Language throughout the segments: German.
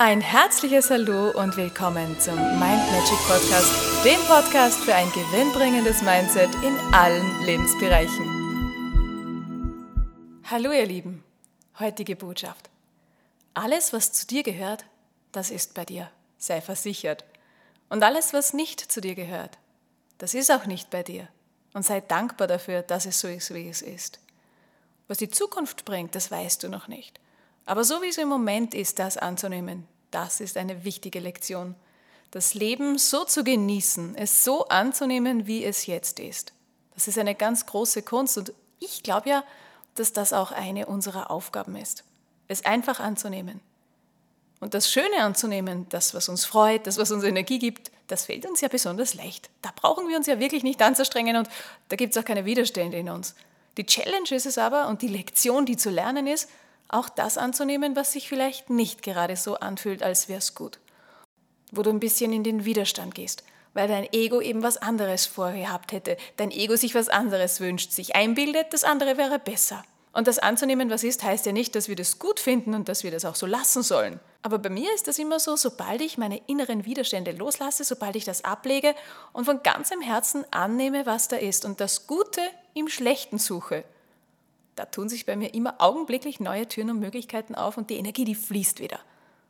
Ein herzliches Hallo und willkommen zum Mind Magic Podcast, dem Podcast für ein gewinnbringendes Mindset in allen Lebensbereichen. Hallo ihr Lieben, heutige Botschaft. Alles, was zu dir gehört, das ist bei dir, sei versichert. Und alles, was nicht zu dir gehört, das ist auch nicht bei dir. Und sei dankbar dafür, dass es so ist, wie es ist. Was die Zukunft bringt, das weißt du noch nicht. Aber so wie es im Moment ist, das anzunehmen, das ist eine wichtige Lektion. Das Leben so zu genießen, es so anzunehmen, wie es jetzt ist. Das ist eine ganz große Kunst und ich glaube ja, dass das auch eine unserer Aufgaben ist. Es einfach anzunehmen. Und das Schöne anzunehmen, das, was uns freut, das, was uns Energie gibt, das fällt uns ja besonders leicht. Da brauchen wir uns ja wirklich nicht anzustrengen und da gibt es auch keine Widerstände in uns. Die Challenge ist es aber und die Lektion, die zu lernen ist, auch das anzunehmen, was sich vielleicht nicht gerade so anfühlt, als wäre es gut. Wo du ein bisschen in den Widerstand gehst, weil dein Ego eben was anderes vorgehabt hätte, dein Ego sich was anderes wünscht, sich einbildet, das andere wäre besser. Und das anzunehmen, was ist, heißt ja nicht, dass wir das gut finden und dass wir das auch so lassen sollen. Aber bei mir ist das immer so, sobald ich meine inneren Widerstände loslasse, sobald ich das ablege und von ganzem Herzen annehme, was da ist und das Gute im Schlechten suche, da tun sich bei mir immer augenblicklich neue Türen und Möglichkeiten auf und die Energie, die fließt wieder.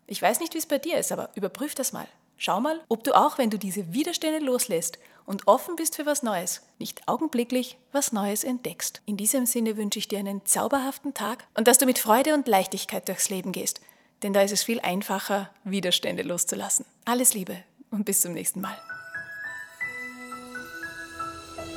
Ich weiß nicht, wie es bei dir ist, aber überprüf das mal. Schau mal, ob du auch, wenn du diese Widerstände loslässt und offen bist für was Neues, nicht augenblicklich was Neues entdeckst. In diesem Sinne wünsche ich dir einen zauberhaften Tag und dass du mit Freude und Leichtigkeit durchs Leben gehst, denn da ist es viel einfacher, Widerstände loszulassen. Alles Liebe und bis zum nächsten Mal.